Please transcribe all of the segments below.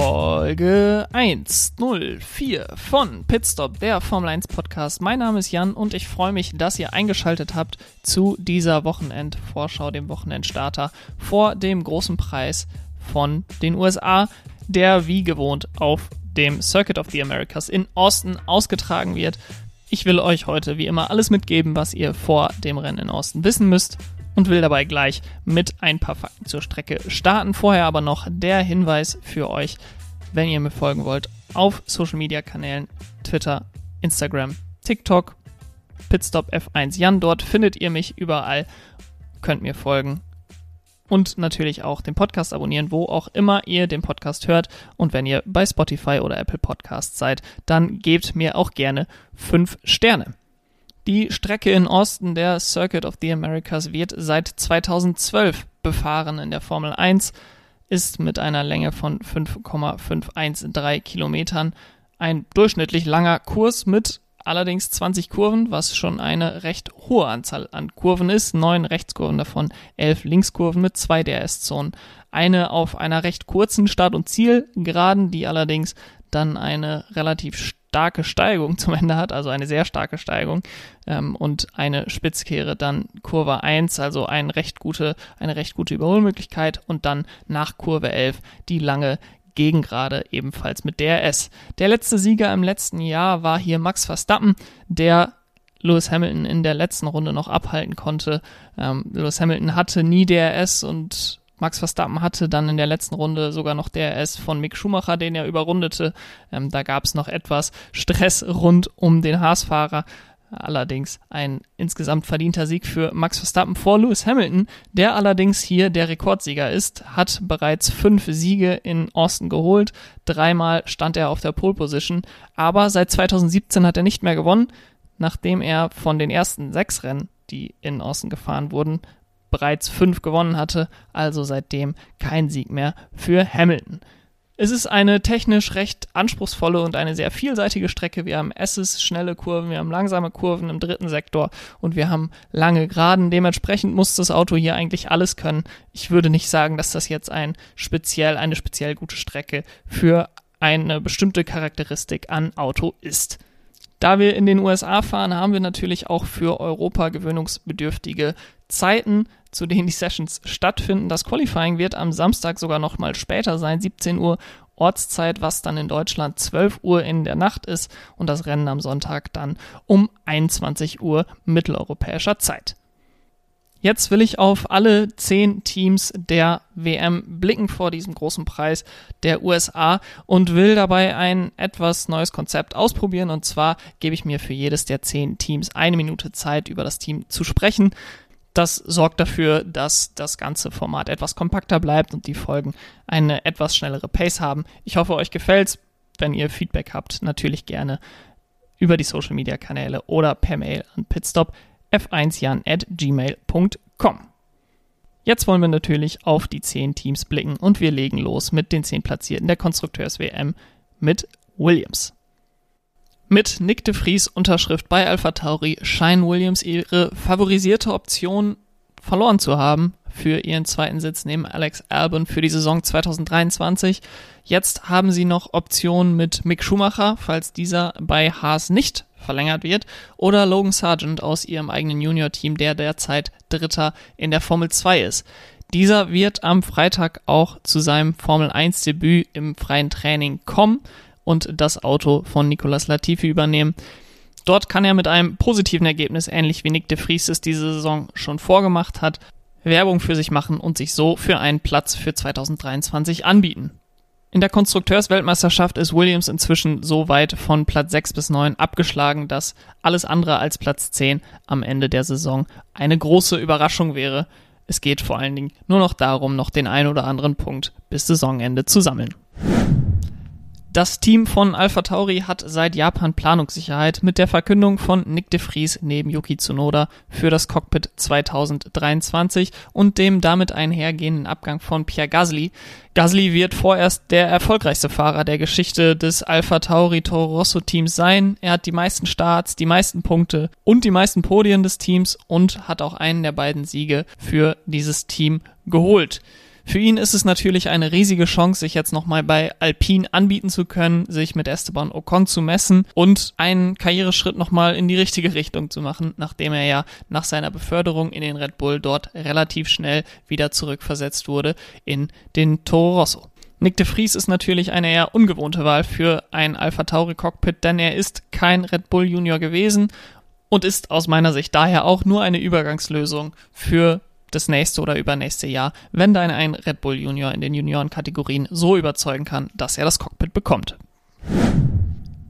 Folge 104 von Pitstop, der Formel 1 Podcast. Mein Name ist Jan und ich freue mich, dass ihr eingeschaltet habt zu dieser Wochenendvorschau, dem Wochenendstarter vor dem großen Preis von den USA, der wie gewohnt auf dem Circuit of the Americas in Austin ausgetragen wird. Ich will euch heute wie immer alles mitgeben, was ihr vor dem Rennen in Austin wissen müsst und will dabei gleich mit ein paar Fakten zur Strecke starten. Vorher aber noch der Hinweis für euch, wenn ihr mir folgen wollt, auf Social Media Kanälen, Twitter, Instagram, TikTok, Pitstop F1 Jan. Dort findet ihr mich überall, könnt mir folgen und natürlich auch den Podcast abonnieren, wo auch immer ihr den Podcast hört. Und wenn ihr bei Spotify oder Apple Podcasts seid, dann gebt mir auch gerne fünf Sterne. Die Strecke in Osten der Circuit of the Americas wird seit 2012 befahren in der Formel 1, ist mit einer Länge von 5,513 Kilometern ein durchschnittlich langer Kurs mit allerdings 20 Kurven, was schon eine recht hohe Anzahl an Kurven ist. Neun Rechtskurven davon, elf Linkskurven mit zwei DRS-Zonen. Eine auf einer recht kurzen Start- und Zielgeraden, die allerdings dann eine relativ starke Steigung zum Ende hat, also eine sehr starke Steigung ähm, und eine Spitzkehre dann Kurve 1, also ein recht gute, eine recht gute Überholmöglichkeit und dann nach Kurve 11 die lange Gegengrade ebenfalls mit DRS. Der letzte Sieger im letzten Jahr war hier Max Verstappen, der Lewis Hamilton in der letzten Runde noch abhalten konnte. Ähm, Lewis Hamilton hatte nie DRS und Max Verstappen hatte dann in der letzten Runde sogar noch DRS von Mick Schumacher, den er überrundete. Ähm, da gab es noch etwas Stress rund um den Haas-Fahrer. Allerdings ein insgesamt verdienter Sieg für Max Verstappen vor Lewis Hamilton, der allerdings hier der Rekordsieger ist, hat bereits fünf Siege in Austin geholt. Dreimal stand er auf der Pole Position, aber seit 2017 hat er nicht mehr gewonnen, nachdem er von den ersten sechs Rennen, die in Austin gefahren wurden, bereits fünf gewonnen hatte, also seitdem kein Sieg mehr für Hamilton. Es ist eine technisch recht anspruchsvolle und eine sehr vielseitige Strecke. Wir haben S's, schnelle Kurven, wir haben langsame Kurven im dritten Sektor und wir haben lange Geraden. Dementsprechend muss das Auto hier eigentlich alles können. Ich würde nicht sagen, dass das jetzt ein speziell, eine speziell gute Strecke für eine bestimmte Charakteristik an Auto ist. Da wir in den USA fahren, haben wir natürlich auch für Europa gewöhnungsbedürftige Zeiten zu denen die Sessions stattfinden. Das Qualifying wird am Samstag sogar noch mal später sein, 17 Uhr Ortszeit, was dann in Deutschland 12 Uhr in der Nacht ist und das Rennen am Sonntag dann um 21 Uhr mitteleuropäischer Zeit. Jetzt will ich auf alle zehn Teams der WM blicken vor diesem großen Preis der USA und will dabei ein etwas neues Konzept ausprobieren. Und zwar gebe ich mir für jedes der zehn Teams eine Minute Zeit, über das Team zu sprechen. Das sorgt dafür, dass das ganze Format etwas kompakter bleibt und die Folgen eine etwas schnellere Pace haben. Ich hoffe, euch gefällt's. Wenn ihr Feedback habt, natürlich gerne über die Social Media Kanäle oder per Mail an pitstop f1jan at gmail.com. Jetzt wollen wir natürlich auf die 10 Teams blicken und wir legen los mit den 10 Platzierten der Konstrukteurs-WM mit Williams. Mit Nick de Vries Unterschrift bei Alpha Tauri scheinen Williams ihre favorisierte Option verloren zu haben für ihren zweiten Sitz neben Alex Albon für die Saison 2023. Jetzt haben sie noch Optionen mit Mick Schumacher, falls dieser bei Haas nicht verlängert wird, oder Logan Sargent aus ihrem eigenen Junior-Team, der derzeit Dritter in der Formel 2 ist. Dieser wird am Freitag auch zu seinem Formel 1 Debüt im freien Training kommen und das Auto von Nicolas Latifi übernehmen. Dort kann er mit einem positiven Ergebnis, ähnlich wie Nick de Vries es diese Saison schon vorgemacht hat, Werbung für sich machen und sich so für einen Platz für 2023 anbieten. In der Konstrukteursweltmeisterschaft ist Williams inzwischen so weit von Platz 6 bis 9 abgeschlagen, dass alles andere als Platz 10 am Ende der Saison eine große Überraschung wäre. Es geht vor allen Dingen nur noch darum, noch den ein oder anderen Punkt bis Saisonende zu sammeln. Das Team von Alpha Tauri hat seit Japan Planungssicherheit mit der Verkündung von Nick de Vries neben Yuki Tsunoda für das Cockpit 2023 und dem damit einhergehenden Abgang von Pierre Gasly. Gasly wird vorerst der erfolgreichste Fahrer der Geschichte des Alpha Tauri Toro Rosso Teams sein. Er hat die meisten Starts, die meisten Punkte und die meisten Podien des Teams und hat auch einen der beiden Siege für dieses Team geholt. Für ihn ist es natürlich eine riesige Chance, sich jetzt nochmal bei Alpine anbieten zu können, sich mit Esteban Ocon zu messen und einen Karriereschritt nochmal in die richtige Richtung zu machen, nachdem er ja nach seiner Beförderung in den Red Bull dort relativ schnell wieder zurückversetzt wurde in den Toro Rosso. Nick de Vries ist natürlich eine eher ungewohnte Wahl für ein Alpha Tauri Cockpit, denn er ist kein Red Bull Junior gewesen und ist aus meiner Sicht daher auch nur eine Übergangslösung für das nächste oder übernächste Jahr, wenn dann ein Red Bull Junior in den Juniorenkategorien so überzeugen kann, dass er das Cockpit bekommt.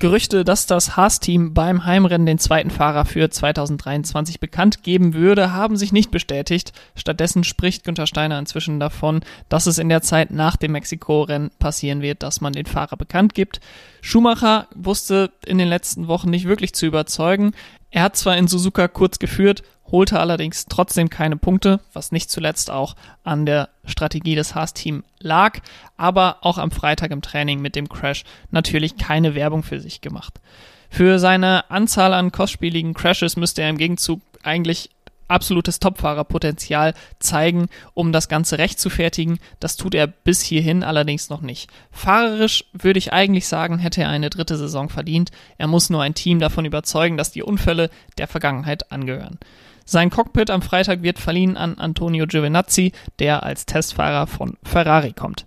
Gerüchte, dass das Haas-Team beim Heimrennen den zweiten Fahrer für 2023 bekannt geben würde, haben sich nicht bestätigt. Stattdessen spricht Günther Steiner inzwischen davon, dass es in der Zeit nach dem Mexiko-Rennen passieren wird, dass man den Fahrer bekannt gibt. Schumacher wusste in den letzten Wochen nicht wirklich zu überzeugen. Er hat zwar in Suzuka kurz geführt, holte allerdings trotzdem keine Punkte, was nicht zuletzt auch an der Strategie des Haas-Team lag, aber auch am Freitag im Training mit dem Crash natürlich keine Werbung für sich gemacht. Für seine Anzahl an kostspieligen Crashes müsste er im Gegenzug eigentlich absolutes Topfahrerpotenzial zeigen, um das Ganze recht zu fertigen. Das tut er bis hierhin allerdings noch nicht. Fahrerisch würde ich eigentlich sagen, hätte er eine dritte Saison verdient. Er muss nur ein Team davon überzeugen, dass die Unfälle der Vergangenheit angehören. Sein Cockpit am Freitag wird verliehen an Antonio Giovinazzi, der als Testfahrer von Ferrari kommt.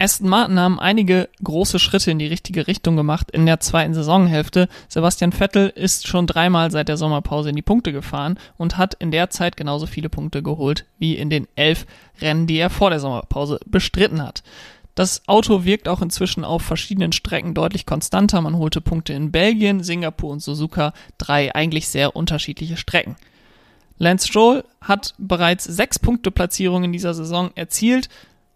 Aston Martin haben einige große Schritte in die richtige Richtung gemacht in der zweiten Saisonhälfte. Sebastian Vettel ist schon dreimal seit der Sommerpause in die Punkte gefahren und hat in der Zeit genauso viele Punkte geholt wie in den elf Rennen, die er vor der Sommerpause bestritten hat. Das Auto wirkt auch inzwischen auf verschiedenen Strecken deutlich konstanter. Man holte Punkte in Belgien, Singapur und Suzuka, drei eigentlich sehr unterschiedliche Strecken. Lance Stroll hat bereits sechs Punkte Platzierungen in dieser Saison erzielt,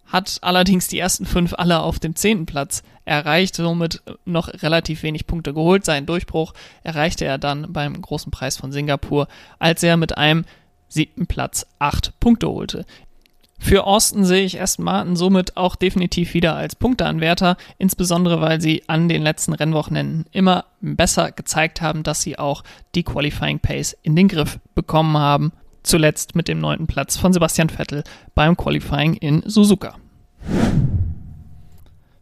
hat allerdings die ersten fünf alle auf dem zehnten Platz erreicht, somit noch relativ wenig Punkte geholt. Seinen Durchbruch erreichte er dann beim großen Preis von Singapur, als er mit einem siebten Platz acht Punkte holte. Für Austin sehe ich Aston Martin somit auch definitiv wieder als Punkteanwärter, insbesondere weil sie an den letzten Rennwochenenden immer besser gezeigt haben, dass sie auch die Qualifying Pace in den Griff bekommen haben zuletzt mit dem neunten Platz von Sebastian Vettel beim Qualifying in Suzuka.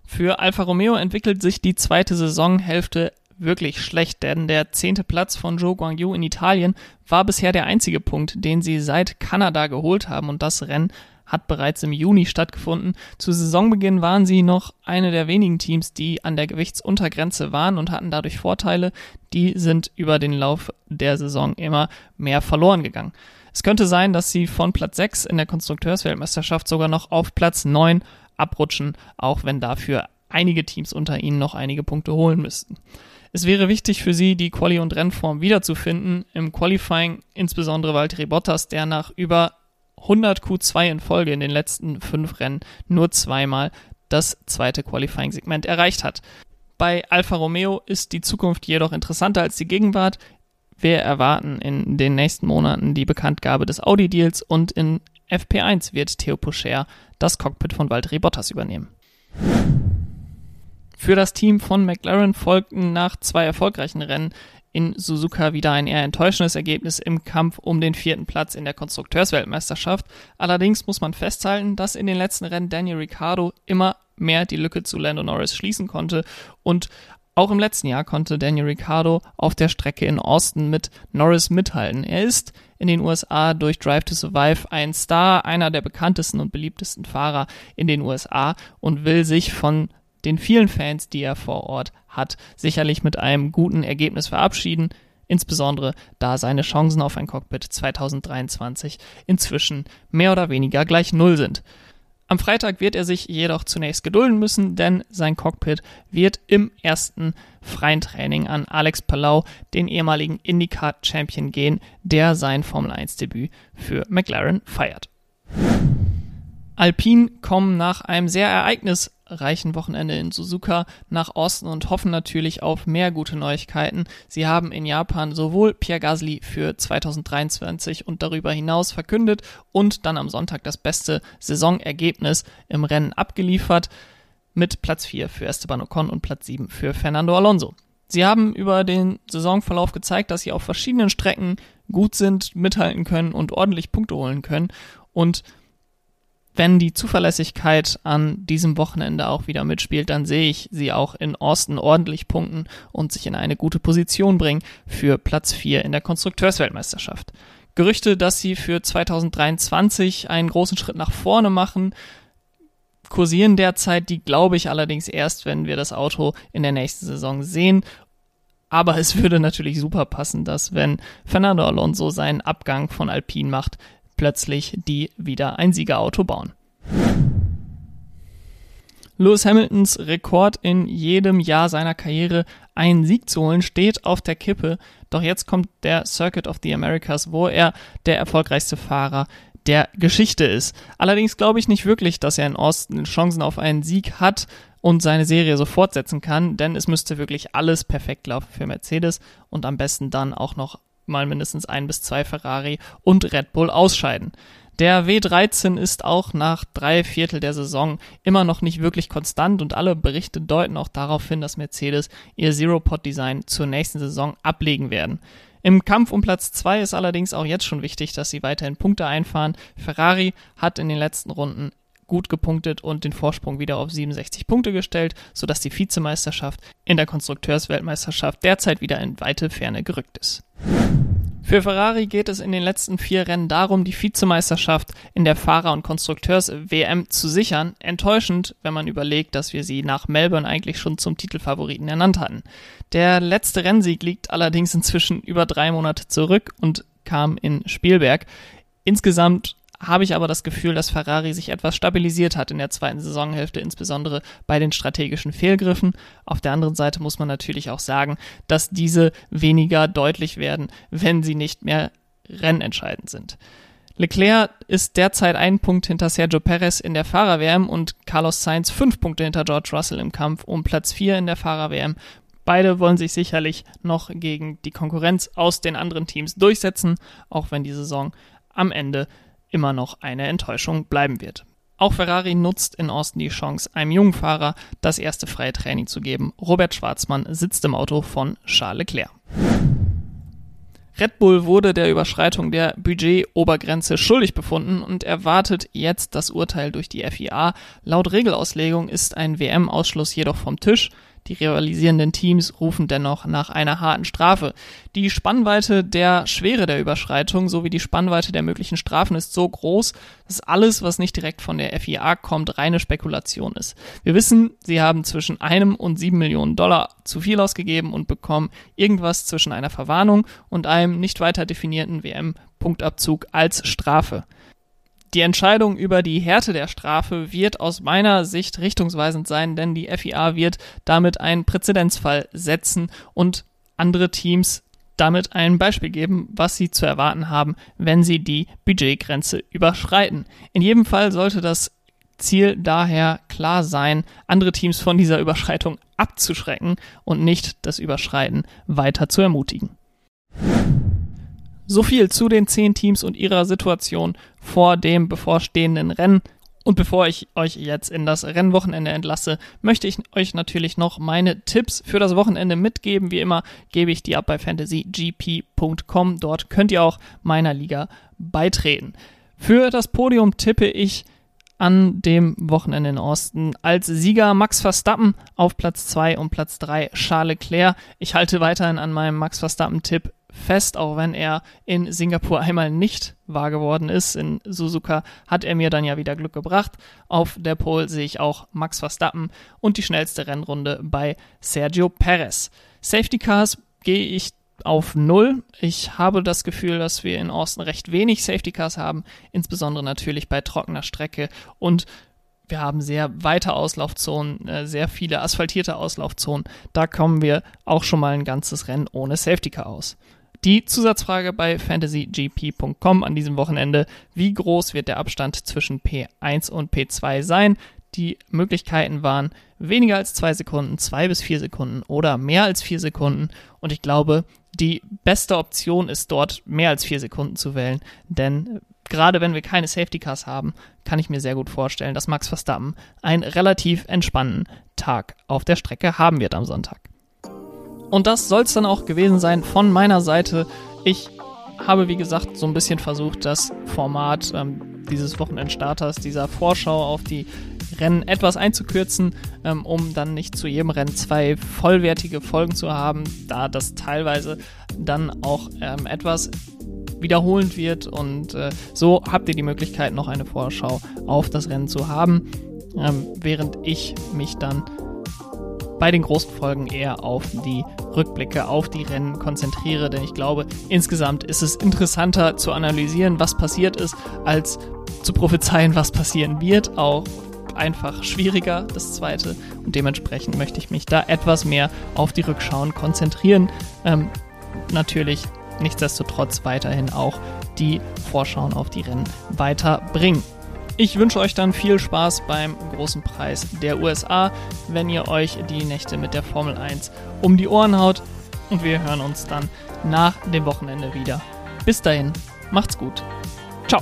Für Alfa Romeo entwickelt sich die zweite Saisonhälfte wirklich schlecht, denn der zehnte Platz von Zhou Guangyu in Italien war bisher der einzige Punkt, den sie seit Kanada geholt haben und das Rennen hat bereits im Juni stattgefunden. Zu Saisonbeginn waren sie noch eine der wenigen Teams, die an der Gewichtsuntergrenze waren und hatten dadurch Vorteile. Die sind über den Lauf der Saison immer mehr verloren gegangen. Es könnte sein, dass sie von Platz 6 in der Konstrukteursweltmeisterschaft sogar noch auf Platz 9 abrutschen, auch wenn dafür einige Teams unter ihnen noch einige Punkte holen müssten. Es wäre wichtig für sie, die Quali- und Rennform wiederzufinden. Im Qualifying insbesondere Valtteri Bottas, der nach über 100 Q2 in Folge in den letzten fünf Rennen nur zweimal das zweite Qualifying-Segment erreicht hat. Bei Alfa Romeo ist die Zukunft jedoch interessanter als die Gegenwart. Wir erwarten in den nächsten Monaten die Bekanntgabe des Audi-Deals und in FP1 wird Theo Pocher das Cockpit von Valtteri Bottas übernehmen. Für das Team von McLaren folgten nach zwei erfolgreichen Rennen in Suzuka wieder ein eher enttäuschendes Ergebnis im Kampf um den vierten Platz in der Konstrukteursweltmeisterschaft. Allerdings muss man festhalten, dass in den letzten Rennen Daniel Ricciardo immer mehr die Lücke zu Lando Norris schließen konnte und auch im letzten Jahr konnte Daniel Ricciardo auf der Strecke in Austin mit Norris mithalten. Er ist in den USA durch Drive to Survive ein Star, einer der bekanntesten und beliebtesten Fahrer in den USA und will sich von den vielen Fans, die er vor Ort hat, sicherlich mit einem guten Ergebnis verabschieden, insbesondere da seine Chancen auf ein Cockpit 2023 inzwischen mehr oder weniger gleich Null sind. Am Freitag wird er sich jedoch zunächst gedulden müssen, denn sein Cockpit wird im ersten freien Training an Alex Palau, den ehemaligen IndyCar-Champion, gehen, der sein Formel-1-Debüt für McLaren feiert. Alpine kommen nach einem sehr ereignisreichen Wochenende in Suzuka nach Osten und hoffen natürlich auf mehr gute Neuigkeiten. Sie haben in Japan sowohl Pierre Gasly für 2023 und darüber hinaus verkündet und dann am Sonntag das beste Saisonergebnis im Rennen abgeliefert mit Platz 4 für Esteban Ocon und Platz 7 für Fernando Alonso. Sie haben über den Saisonverlauf gezeigt, dass sie auf verschiedenen Strecken gut sind, mithalten können und ordentlich Punkte holen können und wenn die Zuverlässigkeit an diesem Wochenende auch wieder mitspielt, dann sehe ich sie auch in Austin ordentlich punkten und sich in eine gute Position bringen für Platz 4 in der Konstrukteursweltmeisterschaft. Gerüchte, dass sie für 2023 einen großen Schritt nach vorne machen, kursieren derzeit, die glaube ich allerdings erst, wenn wir das Auto in der nächsten Saison sehen. Aber es würde natürlich super passen, dass wenn Fernando Alonso seinen Abgang von Alpine macht, plötzlich die wieder ein Siegerauto bauen. Lewis Hamiltons Rekord in jedem Jahr seiner Karriere einen Sieg zu holen steht auf der Kippe. Doch jetzt kommt der Circuit of the Americas, wo er der erfolgreichste Fahrer der Geschichte ist. Allerdings glaube ich nicht wirklich, dass er in Austin Chancen auf einen Sieg hat und seine Serie so fortsetzen kann, denn es müsste wirklich alles perfekt laufen für Mercedes und am besten dann auch noch mal mindestens ein bis zwei Ferrari und Red Bull ausscheiden. Der W13 ist auch nach drei Viertel der Saison immer noch nicht wirklich konstant und alle Berichte deuten auch darauf hin, dass Mercedes ihr Zero-Pod-Design zur nächsten Saison ablegen werden. Im Kampf um Platz 2 ist allerdings auch jetzt schon wichtig, dass sie weiterhin Punkte einfahren. Ferrari hat in den letzten Runden gut gepunktet und den Vorsprung wieder auf 67 Punkte gestellt, sodass die Vizemeisterschaft in der Konstrukteursweltmeisterschaft derzeit wieder in weite Ferne gerückt ist. Für Ferrari geht es in den letzten vier Rennen darum, die Vizemeisterschaft in der Fahrer- und Konstrukteurs-WM zu sichern. Enttäuschend, wenn man überlegt, dass wir sie nach Melbourne eigentlich schon zum Titelfavoriten ernannt hatten. Der letzte Rennsieg liegt allerdings inzwischen über drei Monate zurück und kam in Spielberg. Insgesamt habe ich aber das Gefühl, dass Ferrari sich etwas stabilisiert hat in der zweiten Saisonhälfte, insbesondere bei den strategischen Fehlgriffen. Auf der anderen Seite muss man natürlich auch sagen, dass diese weniger deutlich werden, wenn sie nicht mehr rennentscheidend sind. Leclerc ist derzeit einen Punkt hinter Sergio Perez in der Fahrer-WM und Carlos Sainz fünf Punkte hinter George Russell im Kampf um Platz vier in der Fahrer-WM. Beide wollen sich sicherlich noch gegen die Konkurrenz aus den anderen Teams durchsetzen, auch wenn die Saison am Ende immer noch eine Enttäuschung bleiben wird. Auch Ferrari nutzt in Austin die Chance, einem jungen Fahrer das erste freie Training zu geben. Robert Schwarzmann sitzt im Auto von Charles Leclerc. Red Bull wurde der Überschreitung der Budgetobergrenze schuldig befunden und erwartet jetzt das Urteil durch die FIA. Laut Regelauslegung ist ein WM-Ausschluss jedoch vom Tisch. Die rivalisierenden Teams rufen dennoch nach einer harten Strafe. Die Spannweite der Schwere der Überschreitung sowie die Spannweite der möglichen Strafen ist so groß, dass alles, was nicht direkt von der FIA kommt, reine Spekulation ist. Wir wissen, sie haben zwischen einem und sieben Millionen Dollar zu viel ausgegeben und bekommen irgendwas zwischen einer Verwarnung und einem nicht weiter definierten WM-Punktabzug als Strafe. Die Entscheidung über die Härte der Strafe wird aus meiner Sicht richtungsweisend sein, denn die FIA wird damit einen Präzedenzfall setzen und andere Teams damit ein Beispiel geben, was sie zu erwarten haben, wenn sie die Budgetgrenze überschreiten. In jedem Fall sollte das Ziel daher klar sein, andere Teams von dieser Überschreitung abzuschrecken und nicht das Überschreiten weiter zu ermutigen. So viel zu den zehn Teams und ihrer Situation vor dem bevorstehenden Rennen. Und bevor ich euch jetzt in das Rennwochenende entlasse, möchte ich euch natürlich noch meine Tipps für das Wochenende mitgeben. Wie immer gebe ich die ab bei fantasygp.com. Dort könnt ihr auch meiner Liga beitreten. Für das Podium tippe ich an dem Wochenende in Osten. Als Sieger Max Verstappen auf Platz 2 und Platz 3 Charles Leclerc. Ich halte weiterhin an meinem Max Verstappen-Tipp fest, auch wenn er in Singapur einmal nicht wahr geworden ist. In Suzuka hat er mir dann ja wieder Glück gebracht. Auf der Pole sehe ich auch Max Verstappen und die schnellste Rennrunde bei Sergio Perez. Safety Cars gehe ich auf Null. Ich habe das Gefühl, dass wir in Austin recht wenig Safety Cars haben, insbesondere natürlich bei trockener Strecke und wir haben sehr weite Auslaufzonen, äh, sehr viele asphaltierte Auslaufzonen. Da kommen wir auch schon mal ein ganzes Rennen ohne Safety Car aus. Die Zusatzfrage bei fantasygp.com an diesem Wochenende, wie groß wird der Abstand zwischen P1 und P2 sein? Die Möglichkeiten waren weniger als zwei Sekunden, zwei bis vier Sekunden oder mehr als vier Sekunden. Und ich glaube, die beste Option ist dort mehr als vier Sekunden zu wählen, denn gerade wenn wir keine Safety Cars haben, kann ich mir sehr gut vorstellen, dass Max Verstappen einen relativ entspannten Tag auf der Strecke haben wird am Sonntag. Und das soll es dann auch gewesen sein von meiner Seite. Ich habe, wie gesagt, so ein bisschen versucht, das Format ähm, dieses Wochenendstarters, dieser Vorschau auf die Rennen etwas einzukürzen, ähm, um dann nicht zu jedem Rennen zwei vollwertige Folgen zu haben, da das teilweise dann auch ähm, etwas wiederholend wird und äh, so habt ihr die Möglichkeit, noch eine Vorschau auf das Rennen zu haben, ähm, während ich mich dann bei den großen Folgen eher auf die Rückblicke, auf die Rennen konzentriere, denn ich glaube, insgesamt ist es interessanter zu analysieren, was passiert ist, als zu prophezeien, was passieren wird. Auch einfach schwieriger, das zweite. Und dementsprechend möchte ich mich da etwas mehr auf die Rückschauen konzentrieren. Ähm, natürlich nichtsdestotrotz weiterhin auch die Vorschauen auf die Rennen weiterbringen. Ich wünsche euch dann viel Spaß beim großen Preis der USA, wenn ihr euch die Nächte mit der Formel 1 um die Ohren haut. Und wir hören uns dann nach dem Wochenende wieder. Bis dahin, macht's gut. Ciao.